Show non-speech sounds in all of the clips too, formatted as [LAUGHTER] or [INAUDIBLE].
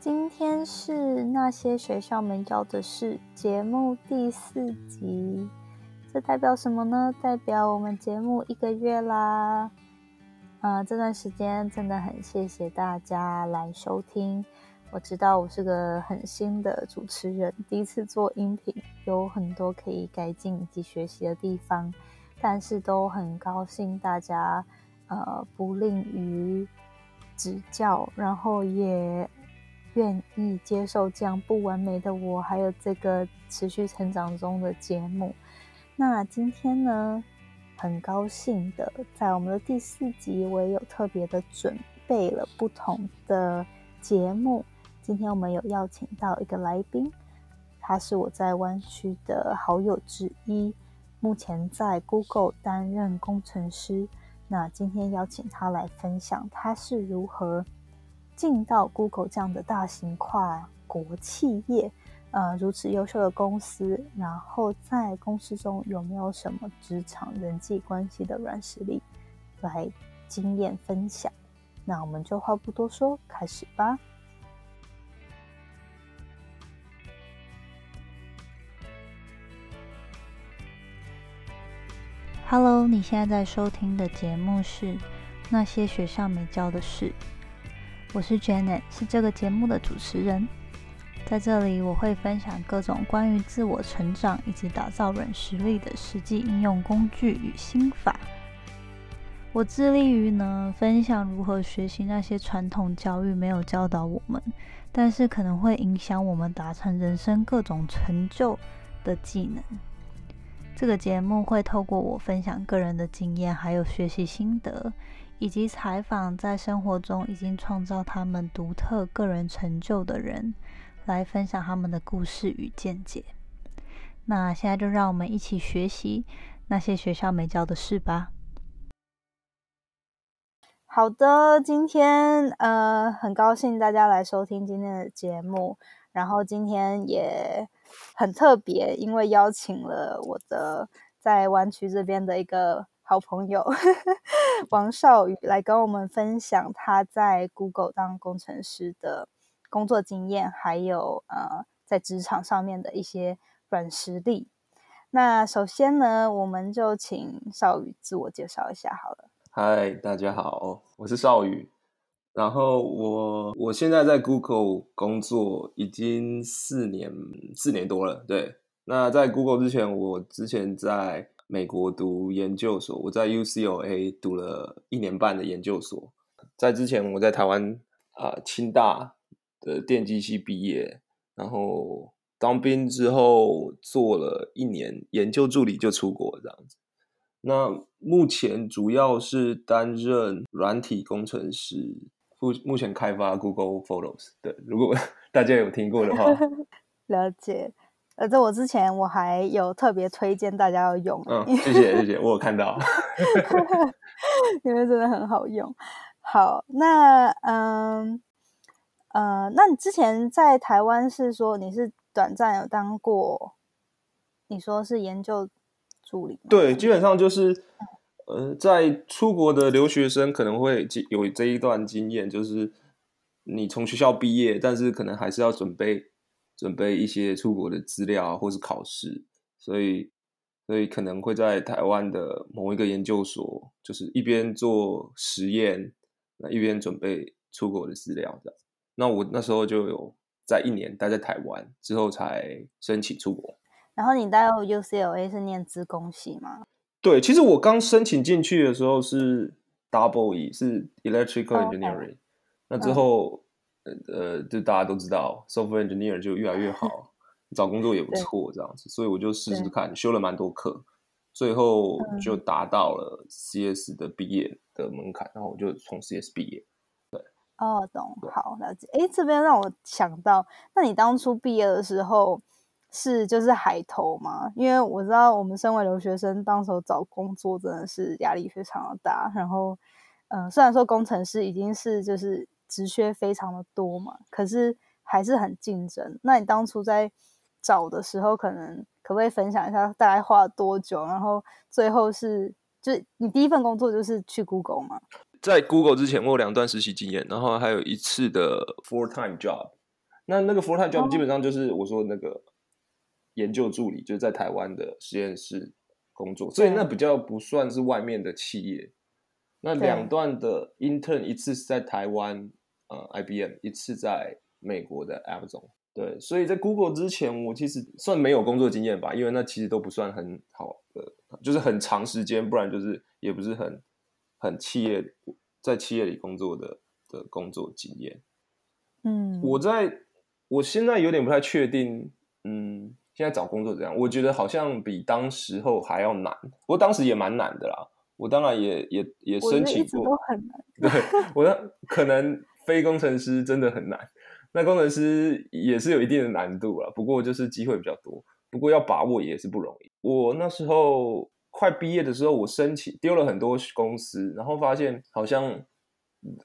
今天是那些学校没教的事节目第四集，这代表什么呢？代表我们节目一个月啦。啊，这段时间真的很谢谢大家来收听。我知道我是个很新的主持人，第一次做音频，有很多可以改进以及学习的地方，但是都很高兴大家呃不吝于指教，然后也愿意接受这样不完美的我，还有这个持续成长中的节目。那今天呢？很高兴的，在我们的第四集，我也有特别的准备了不同的节目。今天我们有邀请到一个来宾，他是我在湾区的好友之一，目前在 Google 担任工程师。那今天邀请他来分享，他是如何进到 Google 这样的大型跨国企业。呃，如此优秀的公司，然后在公司中有没有什么职场人际关系的软实力来经验分享？那我们就话不多说，开始吧。Hello，你现在在收听的节目是《那些学校没教的事》，我是 Janet，是这个节目的主持人。在这里，我会分享各种关于自我成长以及打造软实力的实际应用工具与心法。我致力于呢分享如何学习那些传统教育没有教导我们，但是可能会影响我们达成人生各种成就的技能。这个节目会透过我分享个人的经验，还有学习心得，以及采访在生活中已经创造他们独特个人成就的人。来分享他们的故事与见解。那现在就让我们一起学习那些学校没教的事吧。好的，今天呃很高兴大家来收听今天的节目。然后今天也很特别，因为邀请了我的在湾区这边的一个好朋友 [LAUGHS] 王少宇来跟我们分享他在 Google 当工程师的。工作经验，还有呃，在职场上面的一些软实力。那首先呢，我们就请少宇自我介绍一下好了。嗨，大家好，我是少宇。然后我我现在在 Google 工作已经四年四年多了。对，那在 Google 之前，我之前在美国读研究所，我在 UCLA 读了一年半的研究所。在之前，我在台湾啊，清大。的电机系毕业，然后当兵之后做了一年研究助理就出国这样子。那目前主要是担任软体工程师，目目前开发 Google Photos。对，如果 [LAUGHS] 大家有听过的话，[LAUGHS] 了解。呃，在我之前我还有特别推荐大家要用。嗯，[LAUGHS] 谢谢谢谢，我有看到，[LAUGHS] 因为真的很好用。好，那嗯。呃，那你之前在台湾是说你是短暂有当过，你说是研究助理？对，基本上就是，呃，在出国的留学生可能会有这一段经验，就是你从学校毕业，但是可能还是要准备准备一些出国的资料或是考试，所以所以可能会在台湾的某一个研究所，就是一边做实验，那一边准备出国的资料这样。那我那时候就有在一年待在台湾，之后才申请出国。然后你待到 UCLA 是念资工系吗？对，其实我刚申请进去的时候是 Double E，是 Electrical Engineering。那之后，呃，就大家都知道，Software Engineer 就越来越好，[LAUGHS] 找工作也不错这样子，所以我就试试看，修了蛮多课，最后就达到了 CS 的毕业的门槛，然后我就从 CS 毕业。对哦，懂，好了解。哎，这边让我想到，那你当初毕业的时候是就是海投吗？因为我知道我们身为留学生，当时候找工作真的是压力非常的大。然后，嗯，虽然说工程师已经是就是职缺非常的多嘛，可是还是很竞争。那你当初在找的时候，可能可不可以分享一下大概花了多久？然后最后是就是你第一份工作就是去 Google 吗？在 Google 之前，我有两段实习经验，然后还有一次的 full time job，那那个 full time job 哦基本上就是我说那个研究助理，就是在台湾的实验室工作，所以那比较不算是外面的企业。那对两段的 intern 一次是在台湾呃 IBM，一次在美国的 Amazon。对，所以在 Google 之前，我其实算没有工作经验吧，因为那其实都不算很好的，就是很长时间，不然就是也不是很很企业在企业里工作的的工作经验。嗯，我在我现在有点不太确定，嗯，现在找工作怎样？我觉得好像比当时候还要难，不过当时也蛮难的啦。我当然也也也申请过都，很难。[LAUGHS] 对我的可能非工程师真的很难，那工程师也是有一定的难度啦，不过就是机会比较多，不过要把握也是不容易。我那时候快毕业的时候，我申请丢了很多公司，然后发现好像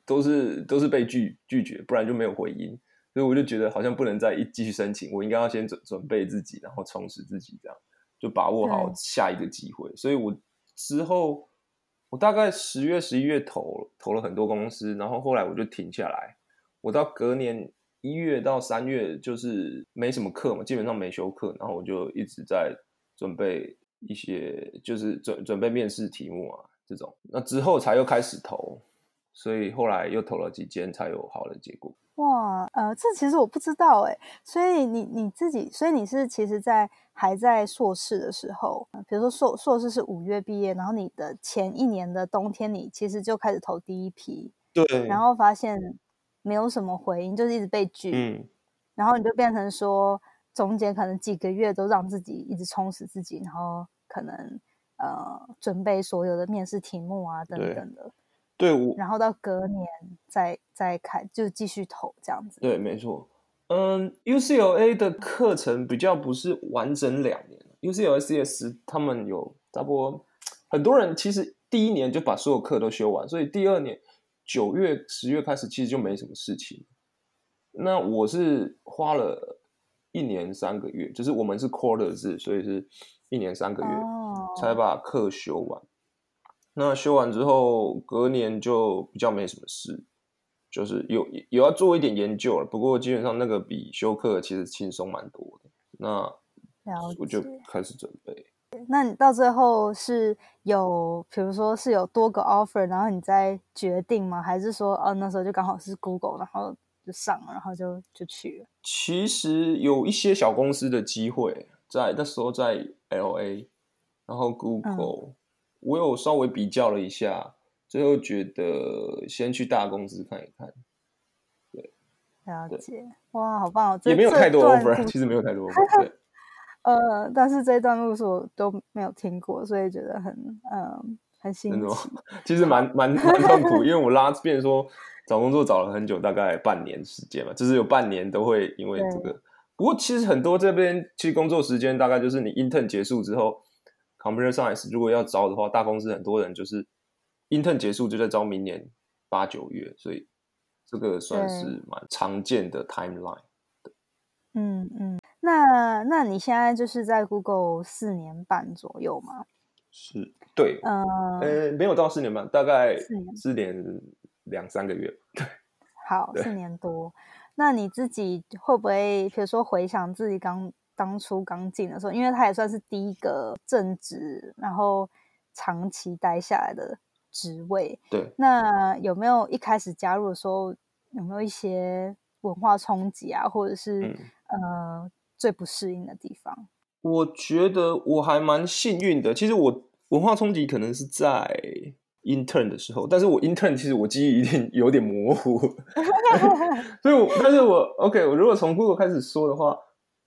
都是都是被拒拒绝，不然就没有回音，所以我就觉得好像不能再一继续申请，我应该要先准准备自己，然后充实自己，这样就把握好下一个机会。所以我之后我大概十月、十一月投投了很多公司，然后后来我就停下来。我到隔年一月到三月就是没什么课嘛，基本上没修课，然后我就一直在准备一些，就是准准备面试题目啊这种。那之后才又开始投，所以后来又投了几间才有好的结果。哇，呃，这其实我不知道哎，所以你你自己，所以你是其实，在还在硕士的时候，呃比如说硕硕士是五月毕业，然后你的前一年的冬天，你其实就开始投第一批，对。然后发现没有什么回应，就是一直被拒，嗯，然后你就变成说，中间可能几个月都让自己一直充实自己，然后可能呃准备所有的面试题目啊等等的，对我然后到隔年再再开就继续投这样子。对，没错。嗯，UCLA 的课程比较不是完整两年，UCLA CS 他们有差不多很多人其实第一年就把所有课都修完，所以第二年九月、十月开始其实就没什么事情。那我是花了一年三个月，就是我们是 quarter 制，所以是一年三个月哦才把课修完。那修完之后，隔年就比较没什么事，就是有有要做一点研究了。不过基本上那个比修课其实轻松蛮多的。那了我就解。开始准备。那你到最后是有，比如说是有多个 offer，然后你再决定吗？还是说，哦，那时候就刚好是 Google，然后就上了，然后就就去了？其实有一些小公司的机会，在那时候在 L A，然后 Google，、我有稍微比较了一下，最后觉得先去大公司看一看，对了解，哇，好棒哦！这也没有太多 offer，其实没有太多 [LAUGHS] offer，对。[LAUGHS] 呃，但是这段路是我都没有听过，所以觉得很嗯很新真的吗奇。其实蛮蛮蛮痛苦，因为我拉变成说找工作找了很久，大概半年时间嘛，就是有半年都会因为这个。不过其实很多这边其实工作时间大概就是你 intern 结束之后，computer science 如果要招的话，大公司很多人就是 intern 结束就在招明年八九月，所以这个算是蛮常见的 timeline。嗯嗯，那那你现在就是在 Google 四年半左右吗？是，对，呃，呃，没有到四年半，大概四年四年两三个月。对好，四年多。那你自己会不会，比如说回想自己刚当初刚进的时候，因为他也算是第一个正职，然后长期待下来的职位，对，那有没有一开始加入的时候，有没有一些文化冲击啊，或者是、嗯呃最不适应的地方？我觉得我还蛮幸运的。其实我文化冲击可能是在 intern 的时候，但是我 intern 其实我记忆一定有点模糊，[LAUGHS] 所以我但是我 OK，我如果从 Google 开始说的话，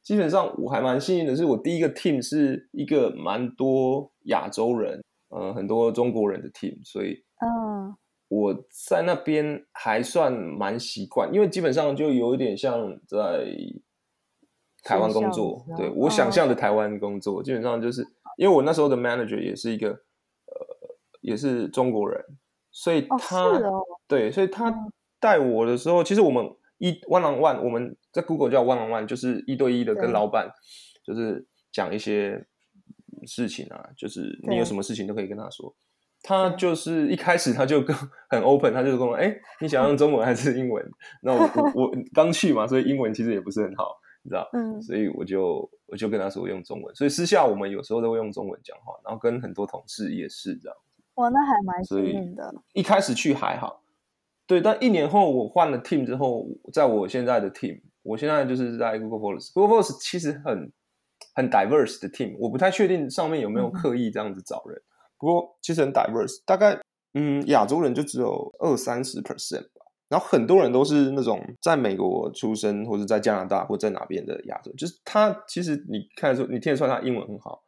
基本上我还蛮幸运的，是我第一个 team 是一个蛮多亚洲人，呃，很多中国人的 team，所以嗯。我在那边还算蛮习惯，因为基本上就有一点像在台湾工作对我想哦象的台湾工作，基本上就是因为我那时候的 manager 也是一个呃也是中国人，所以哦他、对，所以他嗯。带我的时候，其实我们一 one on one，我们在 Google 叫 one on one，就是一对一的跟老板就是讲一些事情啊，就是你有什么事情都可以跟他说。他就是一开始他就跟很 open，他就跟我哎，你想用中文还是英文？那我我 [LAUGHS] 刚去嘛，所以英文其实也不是很好，你知道？嗯，所以我就我就跟他说用中文，所以私下我们有时候都会用中文讲话，然后跟很多同事也是这样。哇，那还蛮幸运的。一开始去还好，对，但一年后我换了 team 之后，在我现在的 team，我现在就是在 Google Force，Google Force 其实很很 diverse 的 team，我不太确定上面有没有刻意这样子找人。不过其实很 diverse，大概嗯亚洲人就只有二三十 percent 吧，然后很多人都是那种在美国出生或者在加拿大或在哪边的亚洲，就是他其实你看出你听得出来他英文很好，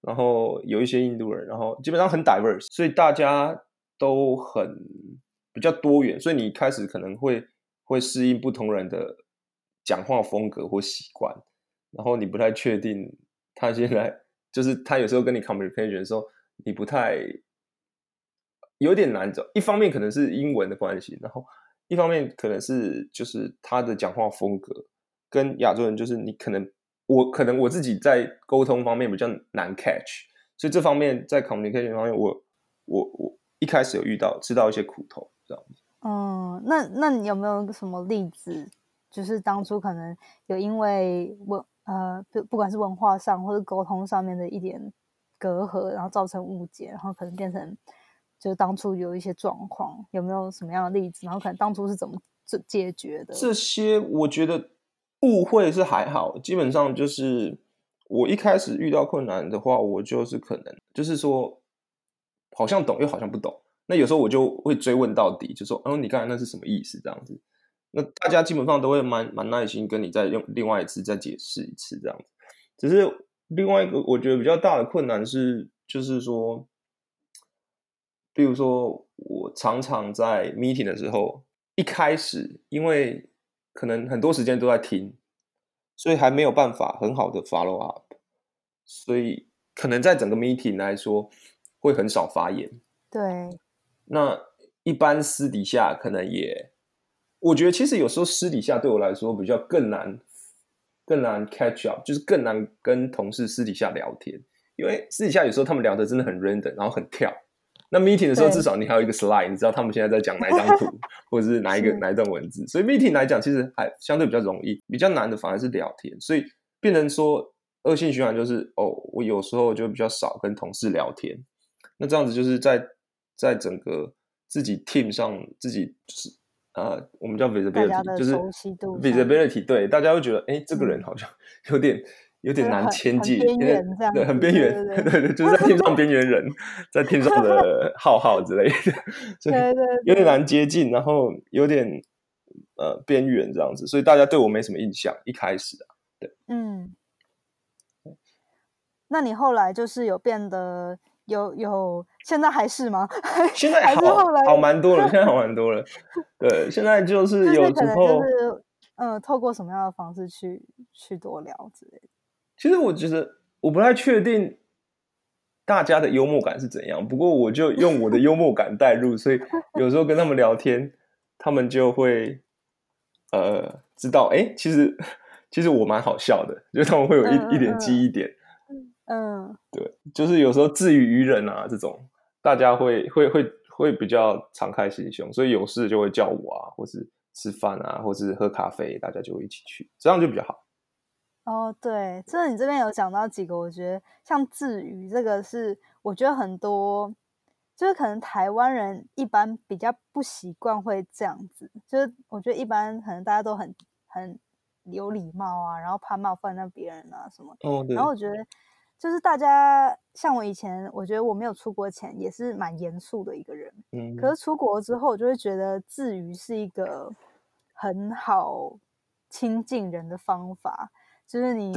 然后有一些印度人，然后基本上很 diverse，所以大家都很比较多元，所以你开始可能会会适应不同人的讲话风格或习惯，然后你不太确定他现在就是他有时候跟你 communication 的时候。你不太有点难走，一方面可能是英文的关系，然后一方面可能是就是他的讲话风格跟亚洲人，就是你可能我可能我自己在沟通方面比较难 catch，所以这方面在 communication 方面，我我我一开始有遇到吃到一些苦头这样子。嗯，那那你有没有什么例子，就是当初可能有因为文呃不不管是文化上或者沟通上面的一点。隔阂，然后造成误解，然后可能变成就当初有一些状况，有没有什么样的例子？然后可能当初是怎么解解决的？这些我觉得误会是还好，基本上就是我一开始遇到困难的话，我就是可能就是说好像懂又好像不懂，那有时候我就会追问到底，就说嗯，你刚才那是什么意思？这样子，那大家基本上都会蛮蛮耐心跟你再用另外一次再解释一次这样子，只是。另外一个我觉得比较大的困难是，就是说，比如说我常常在 meeting 的时候，一开始因为可能很多时间都在听，所以还没有办法很好的 follow up，所以可能在整个 meeting 来说会很少发言。对，那一般私底下可能也，我觉得其实有时候私底下对我来说比较更难。更难 catch up，就是更难跟同事私底下聊天，因为私底下有时候他们聊的真的很 random，然后很跳。那 meeting 的时候至少你还有一个 slide，你知道他们现在在讲哪一张图，[LAUGHS] 或者是哪一个哪一段文字。所以 meeting 来讲，其实还相对比较容易，比较难的反而是聊天。所以变成说恶性循环就是哦，我有时候就比较少跟同事聊天。那这样子就是在在整个自己 team 上自己就是。啊，我们叫 visibility，就是 visibility，对，大家会觉得，哎，这个人好像有点有点难牵近，对，很边缘，[LAUGHS] 对对，就是在天上边缘人，在天上的 [LAUGHS] 浩浩之类的，所以有点难接近，然后有点呃边缘这样子，所以大家对我没什么印象，一开始啊，对，嗯，那你后来就是有变得。有有，现在还是吗？[LAUGHS] 现在好好蛮多了，现在好蛮多了。对，现在就是有时候，嗯，透过什么样的方式去去多聊之类的。其实我觉得我不太确定大家的幽默感是怎样，不过我就用我的幽默感带入，所以有时候跟他们聊天，他们就会呃知道，哎，其实 [LAUGHS] 其实我蛮好笑的，就他们会有一一点记忆点。嗯，对，就是有时候自娱于人啊，这种大家会会会会比较敞开心胸，所以有事就会叫我啊，或是吃饭啊，或是喝咖啡，大家就会一起去，这样就比较好。哦，对，就是你这边有讲到几个，我觉得像自娱这个是，我觉得很多就是可能台湾人一般比较不习惯会这样子，就是我觉得一般可能大家都很很有礼貌啊，然后怕冒犯到别人啊什么，哦，然后我觉得。就是大家像我以前，我觉得我没有出国前也是蛮严肃的一个人。嗯，可是出国之后，我就会觉得自娱是一个很好亲近人的方法。就是你，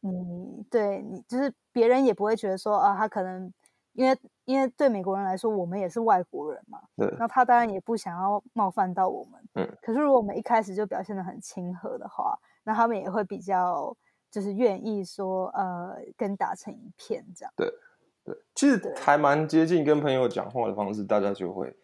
你对你，就是别人也不会觉得说啊，他可能因为因为对美国人来说，我们也是外国人嘛。对。那他当然也不想要冒犯到我们。嗯。可是如果我们一开始就表现的很亲和的话，那他们也会比较。就是愿意说，呃，跟打成一片这样。对，对，其实还蛮接近跟朋友讲话的方式，大家就会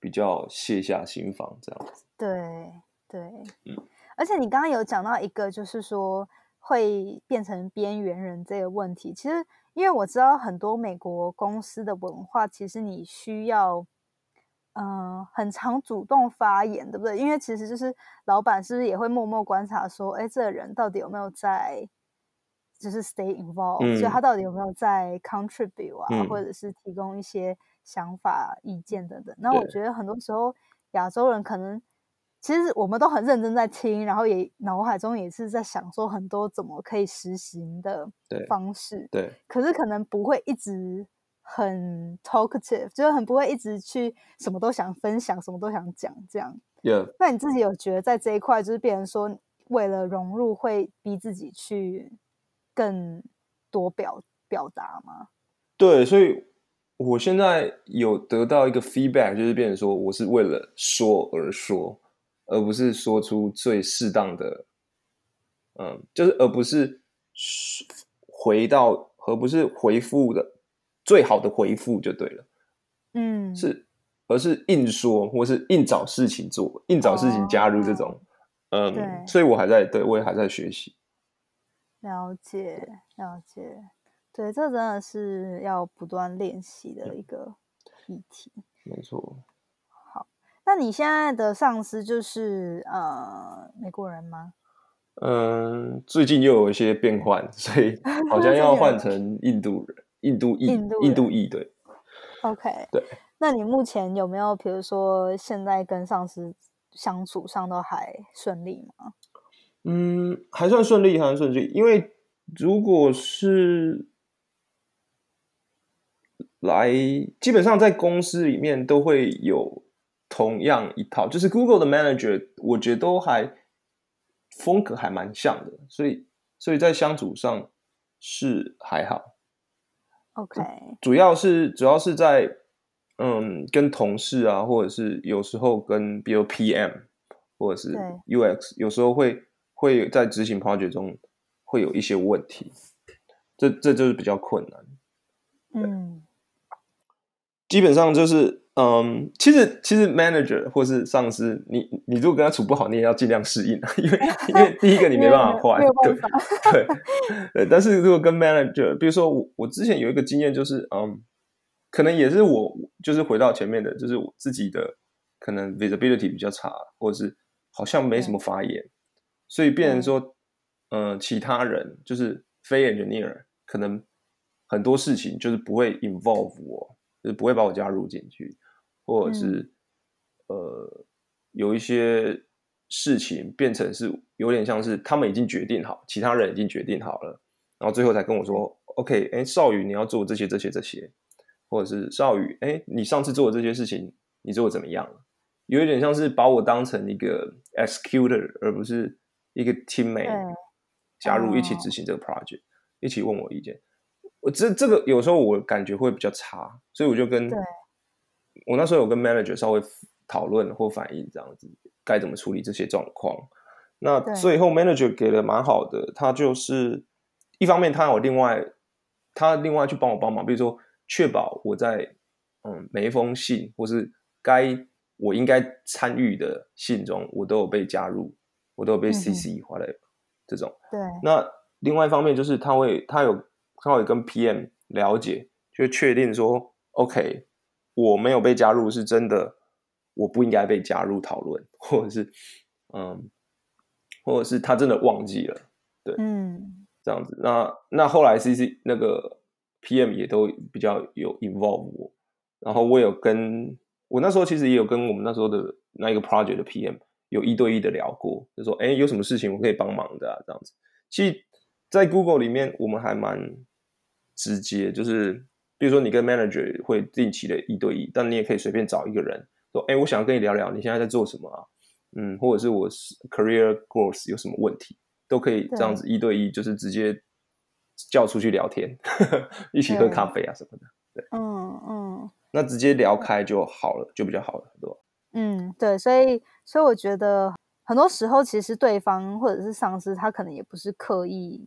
比较卸下心防这样子。对，对，嗯。而且你刚刚有讲到一个，就是说会变成边缘人这个问题。其实因为我知道很多美国公司的文化，其实你需要，嗯，很常主动发言，对不对？因为其实就是老板是不是也会默默观察说，哎，这个人到底有没有在，就是 stay involved，所以他到底有没有在 contribute 啊，或者是提供一些想法、意见等等。那我觉得很多时候亚洲人可能。其实我们都很认真在听，然后也脑海中也是在想说很多怎么可以实行的方式。对，可是可能不会一直很 talkative，就是很不会一直去什么都想分享，什么都想讲这样。有。那你自己有觉得在这一块，就是别人说为了融入会逼自己去更多表表达吗？对，所以我现在有得到一个 feedback，就是变成说我是为了说而说。而不是说出最适当的，嗯，就是而不是回到，而不是回复的最好的回复就对了，嗯，是，而是硬说，或是硬找事情做，硬找事情加入这种，嗯，所以我还在，对我也还在学习，了解，了解，对，这真的是要不断练习的一个议题，没错。好那你现在的上司就是呃美国人吗？嗯，最近又有一些变换，所以好像 [LAUGHS] 要换成印度人、印度裔、印度裔对。OK，对。那你目前有没有，比如说现在跟上司相处上都还顺利吗？嗯，还算顺利，还算顺利。因为如果是来，基本上在公司里面都会有。同样一套，就是 Google 的 Manager，我觉得都还风格还蛮像的，所以所以在相处上是还好。OK，主要是主要是在嗯跟同事啊，或者是有时候跟比如 PM 或者是 UX，有时候会会在执行 project 中会有一些问题，这这就是比较困难。嗯，基本上就是。嗯，其实其实 manager 或是上司，你你如果跟他处不好，你也要尽量适应啊，因为 [LAUGHS] 因为第一个你没办法换，对对对。但是如果跟 manager，比如说我我之前有一个经验，就是嗯，可能也是我就是回到前面的，就是我自己的可能 visibility 比较差，或者是好像没什么发言，所以变成说，嗯，其他人就是非 engineer，可能很多事情就是不会 involve 我，就是不会把我加入进去。或者是呃，有一些事情变成是有点像是他们已经决定好，其他人已经决定好了，然后最后才跟我说：“OK，哎，少宇你要做这些、这些、这些，或者是少宇，哎，你上次做的这些事情，你做的怎么样了？”有一点像是把我当成一个 executor，而不是一个 teammate 加入一起执行这个 project，一起问我意见。我这这个有时候我感觉会比较差，所以我就跟。我那时候有跟 manager 稍微讨论或反映这样子该怎么处理这些状况。那最后 manager 给的蛮好的，他就是一方面他有另外他另外去帮我帮忙，比如说确保我在嗯每一封信或是该我应该参与的信中，我都有被加入，我都有被 CC 或者这种。对。那另外一方面就是他会他有他会跟 PM 了解，就确定说 OK。我没有被加入是真的，我不应该被加入讨论，或者是，嗯，或者是他真的忘记了，对，嗯，这样子。那那后来 C C 那个 P M 也都比较有 involve 我，然后我有跟我那时候其实也有跟我们那时候的那一个 project 的 P M 有一对一的聊过，就说，哎，有什么事情我可以帮忙的啊？这样子。其实，在 Google 里面，我们还蛮直接，就是。比如说，你跟 manager 会定期的一对一，但你也可以随便找一个人说：“哎，我想要跟你聊聊，你现在在做什么啊？嗯，或者是我 career growth 有什么问题，都可以这样子一对一，就是直接叫出去聊天，[LAUGHS] 一起喝咖啡啊什么的。对，嗯嗯，那直接聊开就好了，就比较好了，对吧？嗯，对，所以所以我觉得很多时候，其实对方或者是上司，他可能也不是刻意。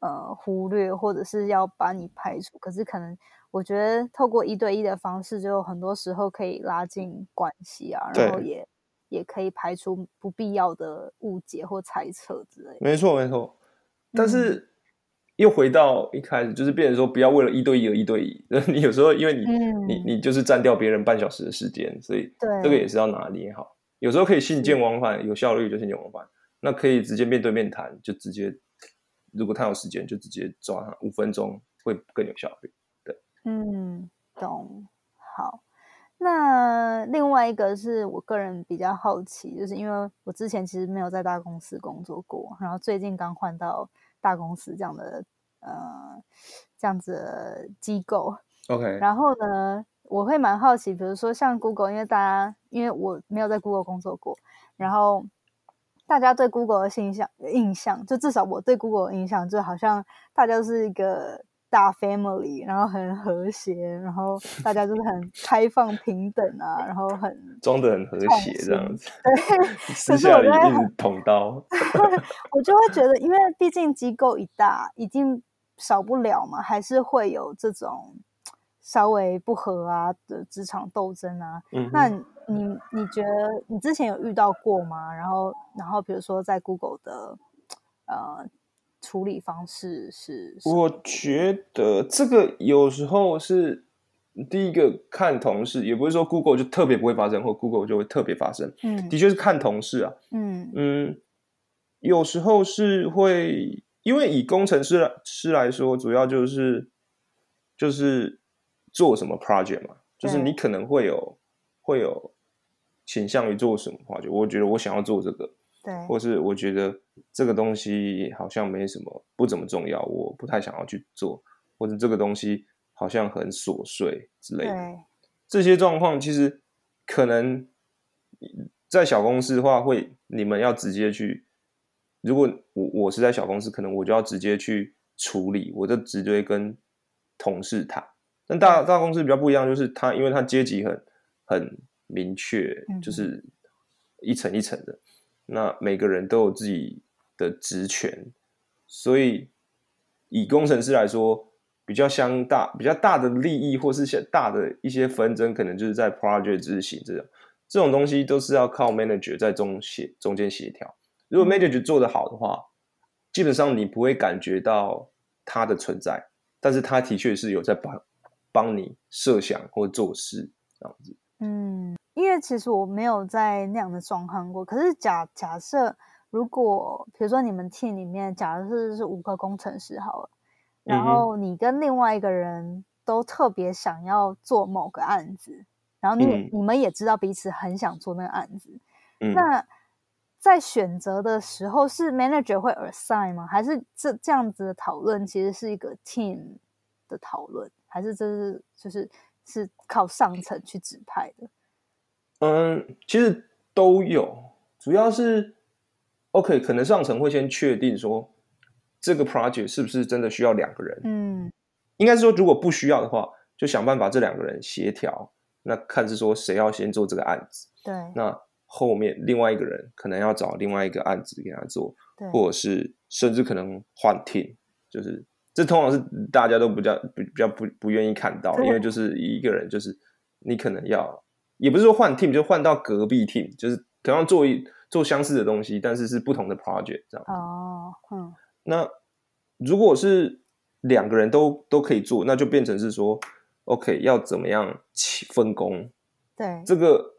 呃，忽略或者是要把你排除，可是可能我觉得透过一对一的方式，就很多时候可以拉近关系啊，然后也也可以排除不必要的误解或猜测之类。没错，没错。但是又回到一开始，就是变成说不要为了一对一而一对一。[LAUGHS] 你有时候因为你、嗯你你就是占掉别人半小时的时间，所以对这个也是要拿捏好。有时候可以信件往返，有效率就信件往返。那可以直接面对面谈，就直接，如果他有时间，就直接抓他五分钟，会更有效率。对嗯，懂。好，那另外一个是我个人比较好奇，就是因为我之前其实没有在大公司工作过，然后最近刚换到大公司这样的呃这样子的机构，OK，然后呢，我会蛮好奇，比如说像 Google，因为大家因为我没有在 Google 工作过，然后大家对 Google 的印象印象，就至少我对 Google 的印象，就好像大家都是一个大 family，然后很和谐，然后大家就是很开放平等啊，然后很装的很和谐这样子，对，[LAUGHS] 私下里可是我在一直捅刀。[LAUGHS] 我就会觉得，因为毕竟机构一大，一定少不了嘛，还是会有这种稍微不和啊的职场斗争啊。嗯，那你你觉得你之前有遇到过吗？然后然后比如说在 Google 的呃处理方式是？我觉得这个有时候是第一个看同事，也不是说 Google 就特别不会发生，或 Google 就会特别发生，嗯的确是看同事啊。嗯嗯，有时候是会，因为以工程师来师来说，主要就是就是做什么 project 嘛，就是你可能会有会有倾向于做什么 project。我觉得我想要做这个，对或是我觉得这个东西好像没什么不怎么重要，我不太想要去做，或者这个东西好像很琐碎之类的。这些状况其实可能在小公司的话，会你们要直接去。如果我我是在小公司，可能我就要直接去处理，我就直接跟同事谈。但大大公司比较不一样，就是他因为他阶级很很明确嗯，就是一层一层的，那每个人都有自己的职权，所以以工程师来说，比较相大、比较大的利益或是些大的一些纷争，可能就是在 project 执行这种这种东西，都是要靠 manager 在中协中间协调。如果 manager 做得好的话，基本上你不会感觉到他的存在，但是他的确是有在帮帮你设想或做事这样子。嗯，因为其实我没有在那样的状况过。可是假假设，如果比如说你们 team 里面，假如是是五个工程师好了，然后你跟另外一个人都特别想要做某个案子，然后你、嗯你们也知道彼此很想做那个案子，嗯，那在选择的时候是 manager 会 assign 吗？还是这这样子的讨论其实是一个 team 的讨论，还是这是就是是靠上层去指派的？嗯，其实都有，主要是 OK，可能上层会先确定说这个 project 是不是真的需要两个人。嗯应该是说，如果不需要的话，就想办法这两个人协调，那看是说谁要先做这个案子，对那后面另外一个人可能要找另外一个案子给他做，对，或者是甚至可能换 team，就是这通常是大家都比较比比较不不愿意看到，因为就是一个人就是你可能要，也不是说换 team，就换到隔壁 team，就是同样做一做相似的东西，但是是不同的 project 这样。哦，嗯那如果是两个人都都可以做，那就变成是说，OK，要怎么样起分工？对，这个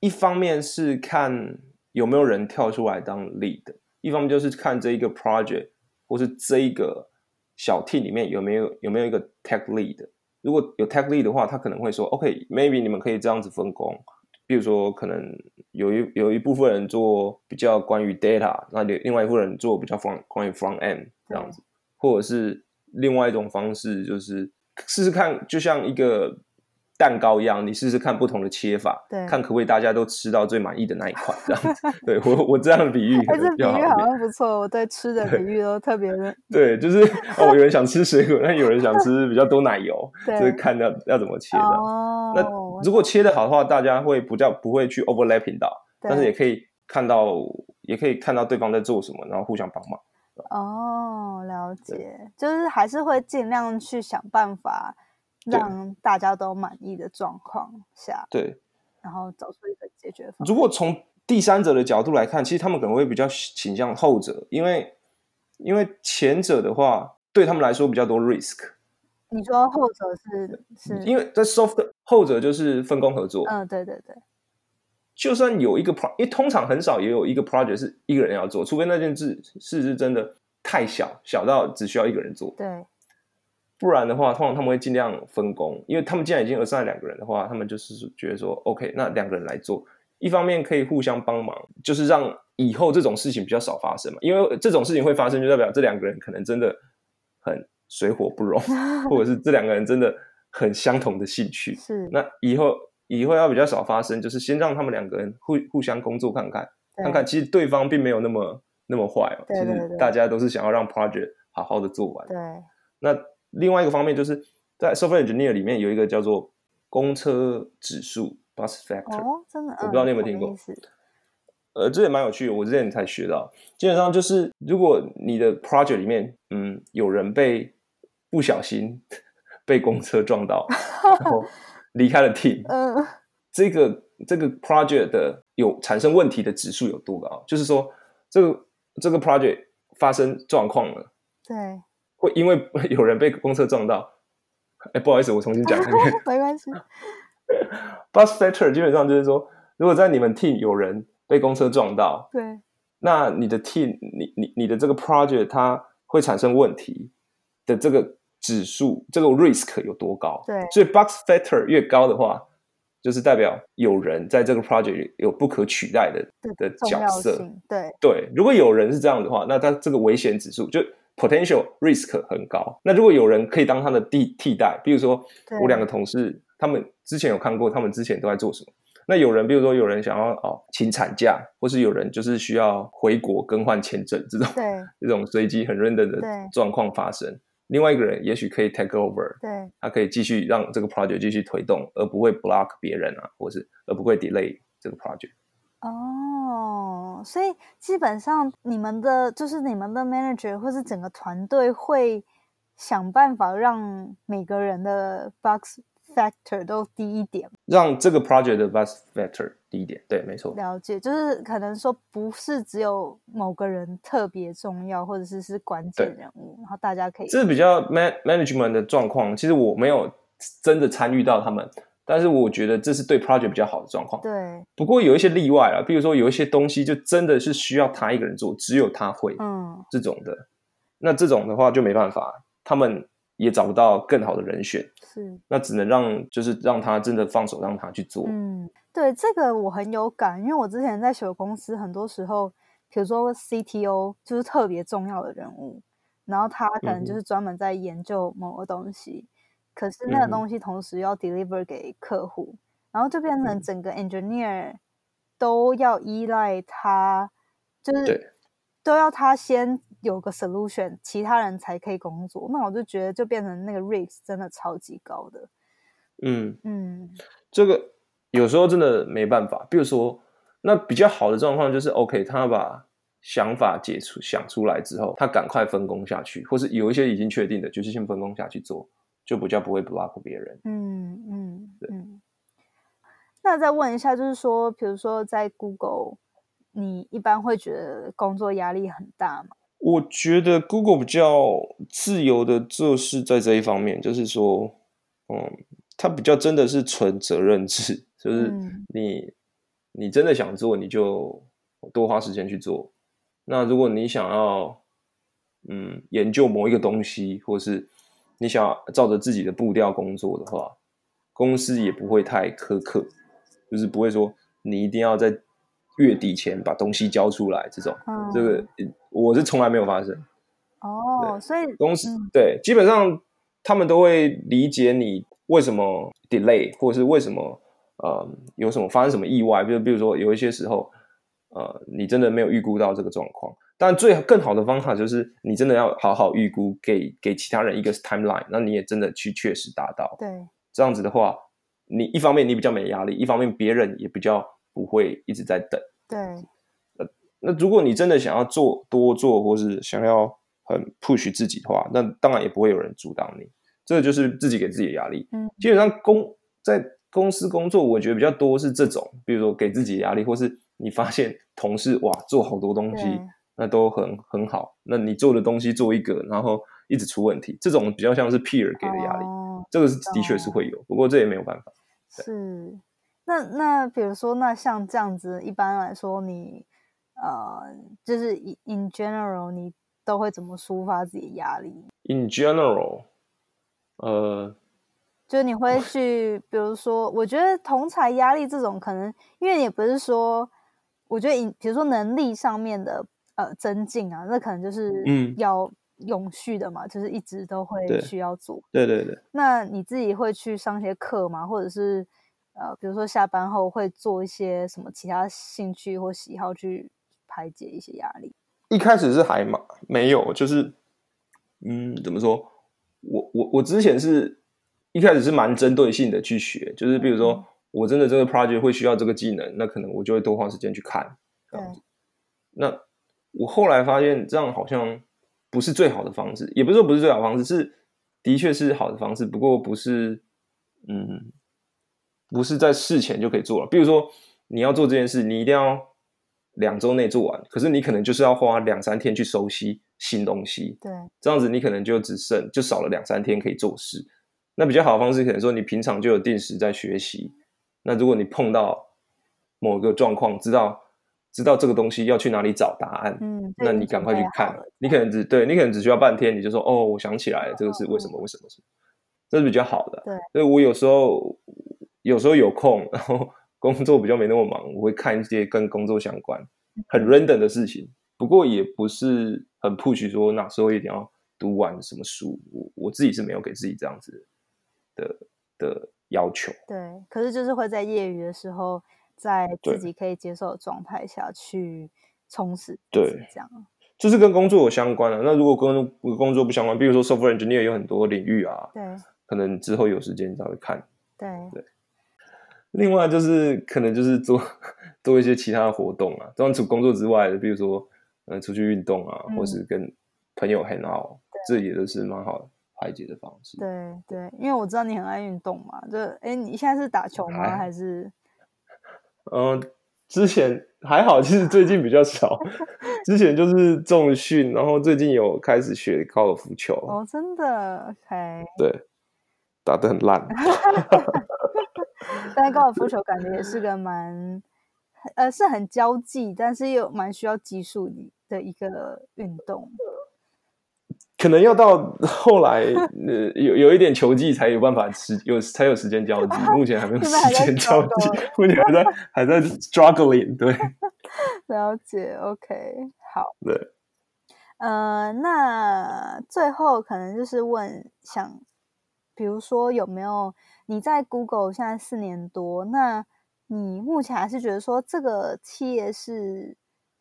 一方面是看有没有人跳出来当 lead，一方面就是看这一个 project 或是这一个小 team 里面有没有有没有一个 tech lead。如果有 tech lead 的话，他可能会说，OK，maybe、你们可以这样子分工。比如说，可能有一有一部分人做比较关于 data，那另另外一部分人做比较 front 关于 front end 这样子，或者是另外一种方式，就是试试看，就像一个蛋糕一样，你试试看不同的切法，对看可不可以大家都吃到最满意的那一款，这样子。[LAUGHS] 对我我这样的比喻可哎，这比喻好。像不错，我对吃的比喻都特别的，[LAUGHS] 对，就是哦，有人想吃水果，但有人想吃比较多奶油，[LAUGHS] 对就是看要要怎么切的。哦，那如果切的好的话，大家会不叫不会去 overlapping 到，但是也可以看到，也可以看到对方在做什么，然后互相帮忙。哦，了解，就是还是会尽量去想办法对让大家都满意的状况下，对，然后找出一个解决方如果从第三者的角度来看，其实他们可能会比较倾向后者，因为因为前者的话，对他们来说比较多 risk。你说后者是是，因为在 soft 后者就是分工合作，嗯，对对对，就算有一个 pro，因为通常很少也有一个 project 是一个人要做，除非那件事事是真的太小，小到只需要一个人做，对，不然的话，通常他们会尽量分工，因为他们既然已经 assign 两个人的话，他们就是觉得说，OK，那两个人来做，一方面可以互相帮忙，就是让以后这种事情比较少发生嘛，因为这种事情会发生，就代表这两个人可能真的很。水火不容，[LAUGHS] 或者是这两个人真的很相同的兴趣，是那以后以后要比较少发生，就是先让他们两个人互互相工作看看，看看其实对方并没有那么那么坏哦，其实大家都是想要让 project 好好的做完。对，那另外一个方面就是在 software engineer 里面有一个叫做公车指数 bus factor，哦，真的，我不知道你有没有听过。呃，这也蛮有趣的，我之前才学到，基本上就是如果你的 project 里面，嗯，有人被不小心 [LAUGHS] 被公车撞到，然后 [LAUGHS] 离开了 team。嗯，这个这个 project 的有产生问题的指数有多高？就是说，这个这个 project 发生状况了，对，会因为 [LAUGHS] 有人被公车撞到。哎，不好意思，我重新讲一遍。[LAUGHS] 没关系。[LAUGHS] Bus factor 基本上就是说，如果在你们 team 有人被公车撞到，对，那你的 team，你你你的这个 project 它会产生问题。的这个指数，这个 risk 有多高？对，所以 bus factor 越高的话，就是代表有人在这个 project 有不可取代的的角色。对对，如果有人是这样的话，那他这个危险指数就 potential risk 很高。那如果有人可以当他的替替代，比如说我两个同事，他们之前有看过，他们之前都在做什么？那有人，比如说有人想要哦请产假，或是有人就是需要回国更换签证这种，对这种随机很 random 的状况发生。另外一个人也许可以 take over，对，他可以继续让这个 project 继续推动，而不会 block 别人啊，或是而不会 delay 这个 project。哦，所以基本上你们的就是你们的 manager 或是整个团队会想办法让每个人的 box。factor 都低一点，让这个 project 的 box factor 低一点，对，没错。了解，就是可能说不是只有某个人特别重要，或者是是关键人物，然后大家可以。这是比较 man management 的状况。其实我没有真的参与到他们，但是我觉得这是对 project 比较好的状况。对。不过有一些例外啊，比如说有一些东西就真的是需要他一个人做，只有他会，嗯，这种的，那这种的话就没办法，他们。也找不到更好的人选，是那只能让就是让他真的放手让他去做。嗯，对，这个我很有感，因为我之前在小公司，很多时候，比如说 CTO 就是特别重要的人物，然后他可能就是专门在研究某个东西，可是那个东西同时要 deliver 给客户，然后就变成整个 engineer 都要依赖他，就是都要他先。有个 solution，其他人才可以工作，那我就觉得就变成那个 risk 真的超级高的。嗯嗯，这个有时候真的没办法。比如说，那比较好的状况就是，OK，他把想法解出想出来之后，他赶快分工下去，或是有一些已经确定的，就是先分工下去做，就比较不会 block 别人。嗯嗯，对。那再问一下，就是说，比如说在 Google，你一般会觉得工作压力很大吗？我觉得 Google 比较自由的做事在这一方面，就是说，嗯，它比较真的是纯责任制，就是你你真的想做，你就多花时间去做。那如果你想要，嗯，研究某一个东西，或是你想照着自己的步调工作的话，公司也不会太苛刻，就是不会说你一定要在。月底前把东西交出来，这种，这个我是从来没有发生。哦，所以公司对基本上他们都会理解你为什么 delay，或者是为什么呃有什么发生什么意外，比如比如说有一些时候呃你真的没有预估到这个状况，但最更好的方法就是你真的要好好预估，给给其他人一个 timeline，那你也真的去确实达到。对，这样子的话，你一方面你比较没压力，一方面别人也比较。不会一直在等。对，呃，那如果你真的想要做多做，或是想要很 push 自己的话，那当然也不会有人阻挡你。这个就是自己给自己的压力。嗯，基本上公在公司工作，我觉得比较多是这种，比如说给自己压力，或是你发现同事哇做好多东西，那都很很好。那你做的东西做一个，然后一直出问题，这种比较像是 peer 给的压力，哦这个是的确是会有，不过这也没有办法。是，那那比如说，那像这样子，一般来说你，呃，就是 in general，你都会怎么抒发自己的压力？In general，呃，就你会去，比如说，我觉得同才压力这种，可能因为也不是说，我觉得以比如说能力上面的呃增进啊，那可能就是嗯要永续的嘛，就是一直都会需要做。对对对，那你自己会去上一些课吗？或者是呃，比如说下班后会做一些什么其他兴趣或喜好去排解一些压力？一开始是还嘛没有，就是嗯，怎么说？我我我之前是一开始是蛮针对性的去学，就是比如嗯说我真的这个 project 会需要这个技能，那可能我就会多花时间去看。这样子。那我后来发现这样好像不是最好的方式，也不是说不是最好的方式，是的确是好的方式，不过不是嗯，不是在事前就可以做了。比如说你要做这件事，你一定要两周内做完，可是你可能就是要花两三天去熟悉新东西，对这样子你可能就只剩就少了两三天可以做事。那比较好的方式，可能说你平常就有定时在学习。那如果你碰到某个状况，知道知道这个东西要去哪里找答案，嗯，那你赶快去看。你可能只对你可能只需要半天，你就说哦，我想起来了，这个是为什么？为什么？为什么？这是比较好的。对，所以我有时候有时候有空，然后工作比较没那么忙，我会看一些跟工作相关很 random 的事情。不过也不是很 push 说哪时候一定要读完什么书，我我自己是没有给自己这样子的的要求。对，可是就是会在业余的时候，在自己可以接受的状态下去充实自对己，这样。就是跟工作有相关的。那如果跟工作不相关，比如说 software engineer 有很多领域啊，对可能之后有时间才会看。对对另外就是可能就是做做一些其他的活动啊，当然除工作之外的，比如说呃出去运动啊，嗯或是跟朋友 hang out，这也都是蛮好的排解的方式。对对，因为我知道你很爱运动嘛，就哎，你现在是打球吗？还还是嗯、之前还好，其实最近比较少。[LAUGHS] 之前就是重训，然后最近有开始学高尔夫球，哦，真的，OK。对，打得很烂。[LAUGHS] 但是高尔夫球感觉也是个蛮，呃，是很交际，但是又蛮需要技术的一个运动。可能要到后来，呃，有有一点球技才有办法时有才有时间交际，[LAUGHS] 目前还没有时间交际 [LAUGHS] 目前还在还在 struggling，对 [LAUGHS] 了解，OK，好。对，呃，那最后可能就是问，想，比如说有没有你在 Google 现在四年多，那你目前还是觉得说这个企业是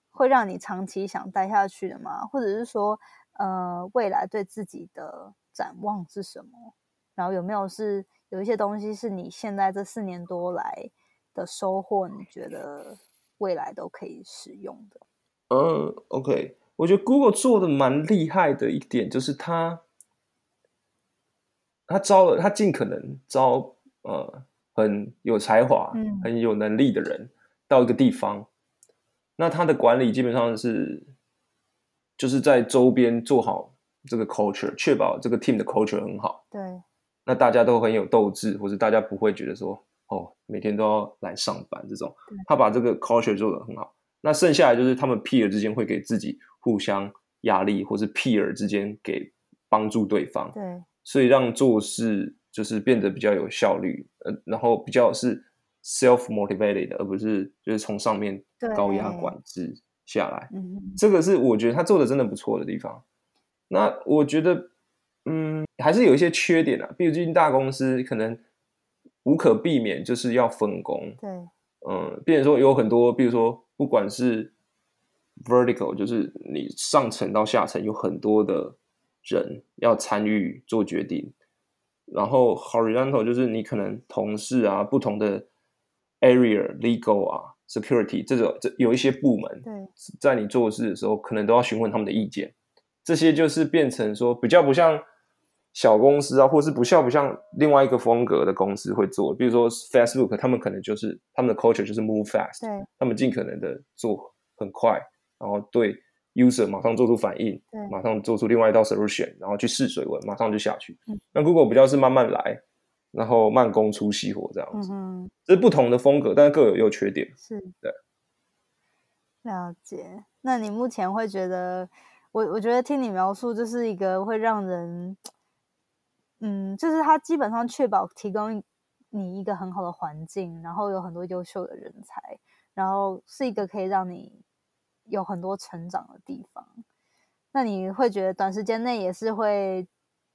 会让你长期想待下去的吗？或者是说，呃，未来对自己的展望是什么？然后有没有是有一些东西是你现在这四年多来的收获，你觉得未来都可以使用的？嗯，OK，我觉得 Google 做的蛮厉害的一点就是它，它招了，它尽可能招呃很有才华、嗯很有能力的人到一个地方，那它的管理基本上是就是在周边做好这个 culture，确保这个 team 的 culture 很好，对，那大家都很有斗志，或者大家不会觉得说哦每天都要来上班这种，他把这个 culture 做得很好。那剩下来就是他们 peer 之间会给自己互相压力，或是 peer 之间给帮助对方，对，所以让做事就是变得比较有效率，呃，然后比较是 self motivated，而不是就是从上面高压管制下来。嗯，这个是我觉得他做的真的不错的地方。那我觉得，嗯，还是有一些缺点啊，毕竟大公司可能无可避免就是要分工，对，嗯，变成说有很多，比如说不管是 vertical，就是你上层到下层有很多的人要参与做决定，然后 horizontal 就是你可能同事啊，不同的 area legal 啊 security 这种这有一些部门，对，在你做事的时候，可能都要询问他们的意见。这些就是变成说比较不像小公司啊，或是不像不像另外一个风格的公司会做。比如说 Facebook，他们可能就是他们的 culture 就是 move fast，对，他们尽可能的做很快，然后对 user 马上做出反应对，马上做出另外一道 solution，然后去试水温，马上就下去嗯。那 Google 比较是慢慢来，然后慢工出细活这样子，嗯，这是不同的风格，但是各有优缺点。是，对，了解。那你目前会觉得，我我觉得听你描述，就是一个会让人，嗯，就是他基本上确保提供你一个很好的环境，然后有很多优秀的人才，然后是一个可以让你有很多成长的地方。那你会觉得短时间内也是会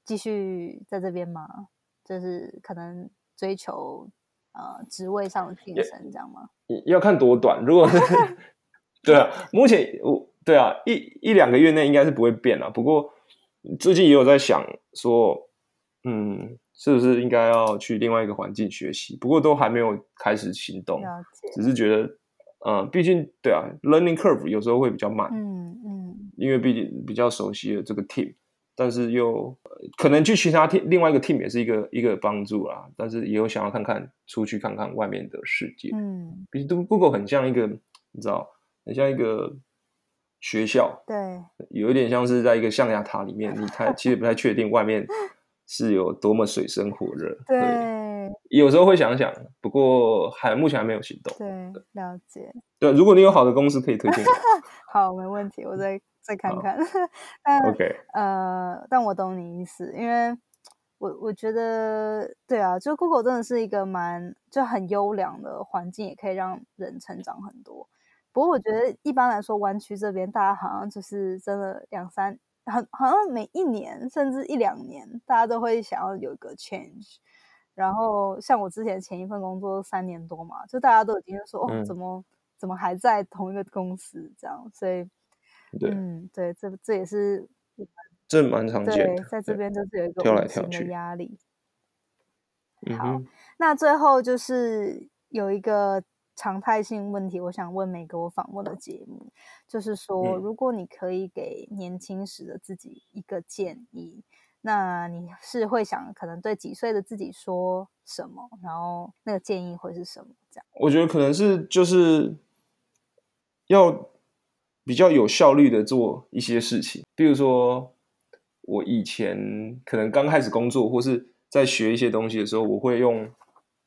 继续在这边吗？就是可能追求呃职位上的晋升，这样吗？要看多短。如果是 [LAUGHS] 对啊，目前我对啊，一一两个月内应该是不会变了。不过最近也有在想说，嗯，是不是应该要去另外一个环境学习？不过都还没有开始行动。只是觉得，嗯，毕竟对啊，learning curve 有时候会比较慢，嗯嗯，因为毕竟比较熟悉的这个 team，但是又、呃可能去其他 team 另外一个 team 也是一个一个帮助啦。但是也有想要看看出去看看外面的世界。嗯，毕竟 Google 很像一个，你知道，很像一个学校，对，有一点像是在一个象牙塔里面，你太其实不太确定外面是有多么水深火热。[LAUGHS] 对，有时候会想想，不过还目前还没有行动。对，了解。对，如果你有好的公司可以推荐 [LAUGHS] 好，没问题，我再 [LAUGHS] 再看看。[LAUGHS] 但，OK，呃，但我懂你意思，因为我我觉得，对啊，就 Google 真的是一个蛮就很优良的环境，也可以让人成长很多。不过我觉得一般来说，湾区这边大家好像就是真的两三，很好像每一年甚至一两年，大家都会想要有一个 change。然后像我之前前一份工作三年多嘛，就大家都已经说，怎么怎么还在同一个公司？这样，所以对，嗯，对，这这也是这蛮常见对的，，对在这边就是有一个跳来跳去的压力。好嗯，那最后就是有一个常态性问题，我想问每个我访问的节目，就是说，嗯。如果你可以给年轻时的自己一个建议，那你是会想可能对几岁的自己说什么？然后那个建议会是什么？这样，我觉得可能是就是要比较有效率的做一些事情，比如说我以前可能刚开始工作或是在学一些东西的时候，我会用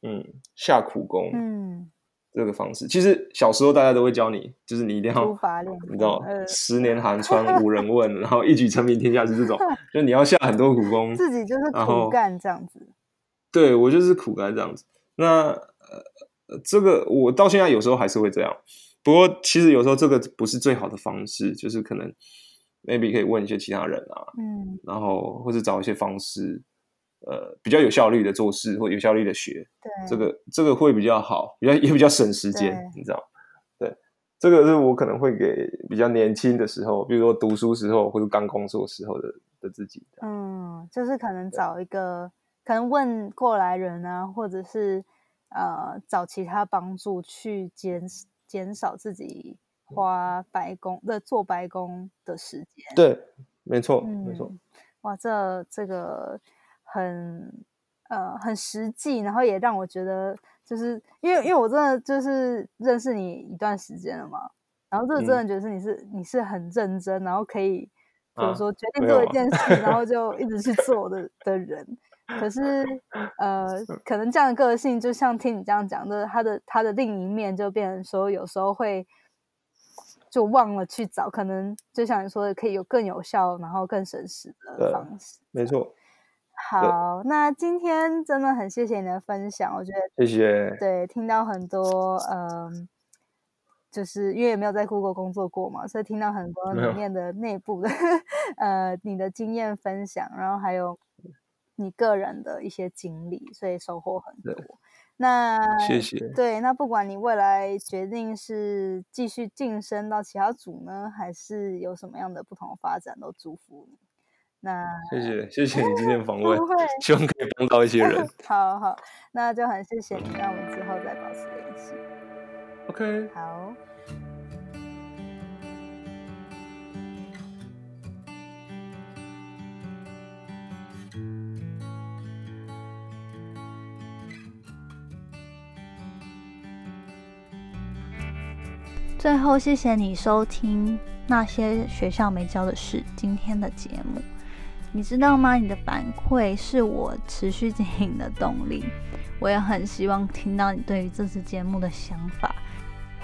嗯下苦功嗯，这个方式。其实小时候大家都会教你，就是你一定要 [LAUGHS] 你知道十年寒窗无人问，[LAUGHS] 然后一举成名天下知这种，就你要下很多苦功，自己就是苦干这样子。对我就是苦干这样子。那呃，这个我到现在有时候还是会这样。不过其实有时候这个不是最好的方式，就是可能 maybe 可以问一些其他人啊，嗯，然后或者找一些方式，呃，比较有效率的做事或有效率的学，对，这个这个会比较好，比较也比较省时间，你知道？对，这个是我可能会给比较年轻的时候，比如说读书时候或者刚工作时候的的自己。嗯，就是可能找一个，可能问过来人啊，或者是呃找其他帮助去减减少自己花白工的做白工的时间。对，没错，没错。嗯，哇，这这个很呃很实际，然后也让我觉得，就是因为因为我真的就是认识你一段时间了嘛，然后这个真的嗯觉得是你是、你是很认真，然后可以比如啊说决定做一件事，然后就一直去 [LAUGHS] 做的的人。可是，呃，可能这样的个性，就像听你这样讲的，他的他的另一面就变成说，有时候会就忘了去找，可能就像你说的，可以有更有效，然后更省时的方式。没错，好，那今天真的很谢谢你的分享，我觉得谢谢。对，听到很多，嗯，就是因为也没有在 Google 工作过嘛，所以听到很多里面的内部的，呃，你的经验分享，然后还有你个人的一些经历，所以收获很多。那谢谢。对，那不管你未来决定是继续晋升到其他组呢，还是有什么样的不同的发展，都祝福你。那谢谢，谢谢你今天访问希望可以帮到一些人。[LAUGHS] 好好，那就很谢谢你，那我们之后再保持联系。OK，好。最后，谢谢你收听那些学校没教的事今天的节目。你知道吗？你的反馈是我持续经营的动力。我也很希望听到你对于这次节目的想法，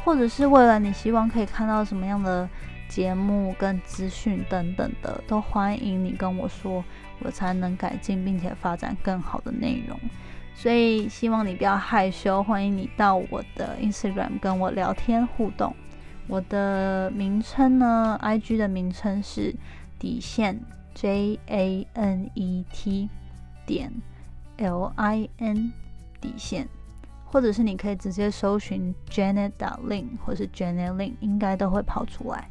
或者是为了你希望可以看到什么样的节目跟资讯等等的，都欢迎你跟我说，我才能改进并且发展更好的内容。所以希望你不要害羞，欢迎你到我的 Instagram 跟我聊天互动。我的名称呢，IG 的名称是底线。J A N E T 点 L I N 底线，或者是你可以直接搜寻 Janet Lin 或是 Janet Lin，应该都会跑出来。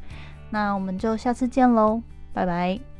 那我们就下次见喽，拜拜。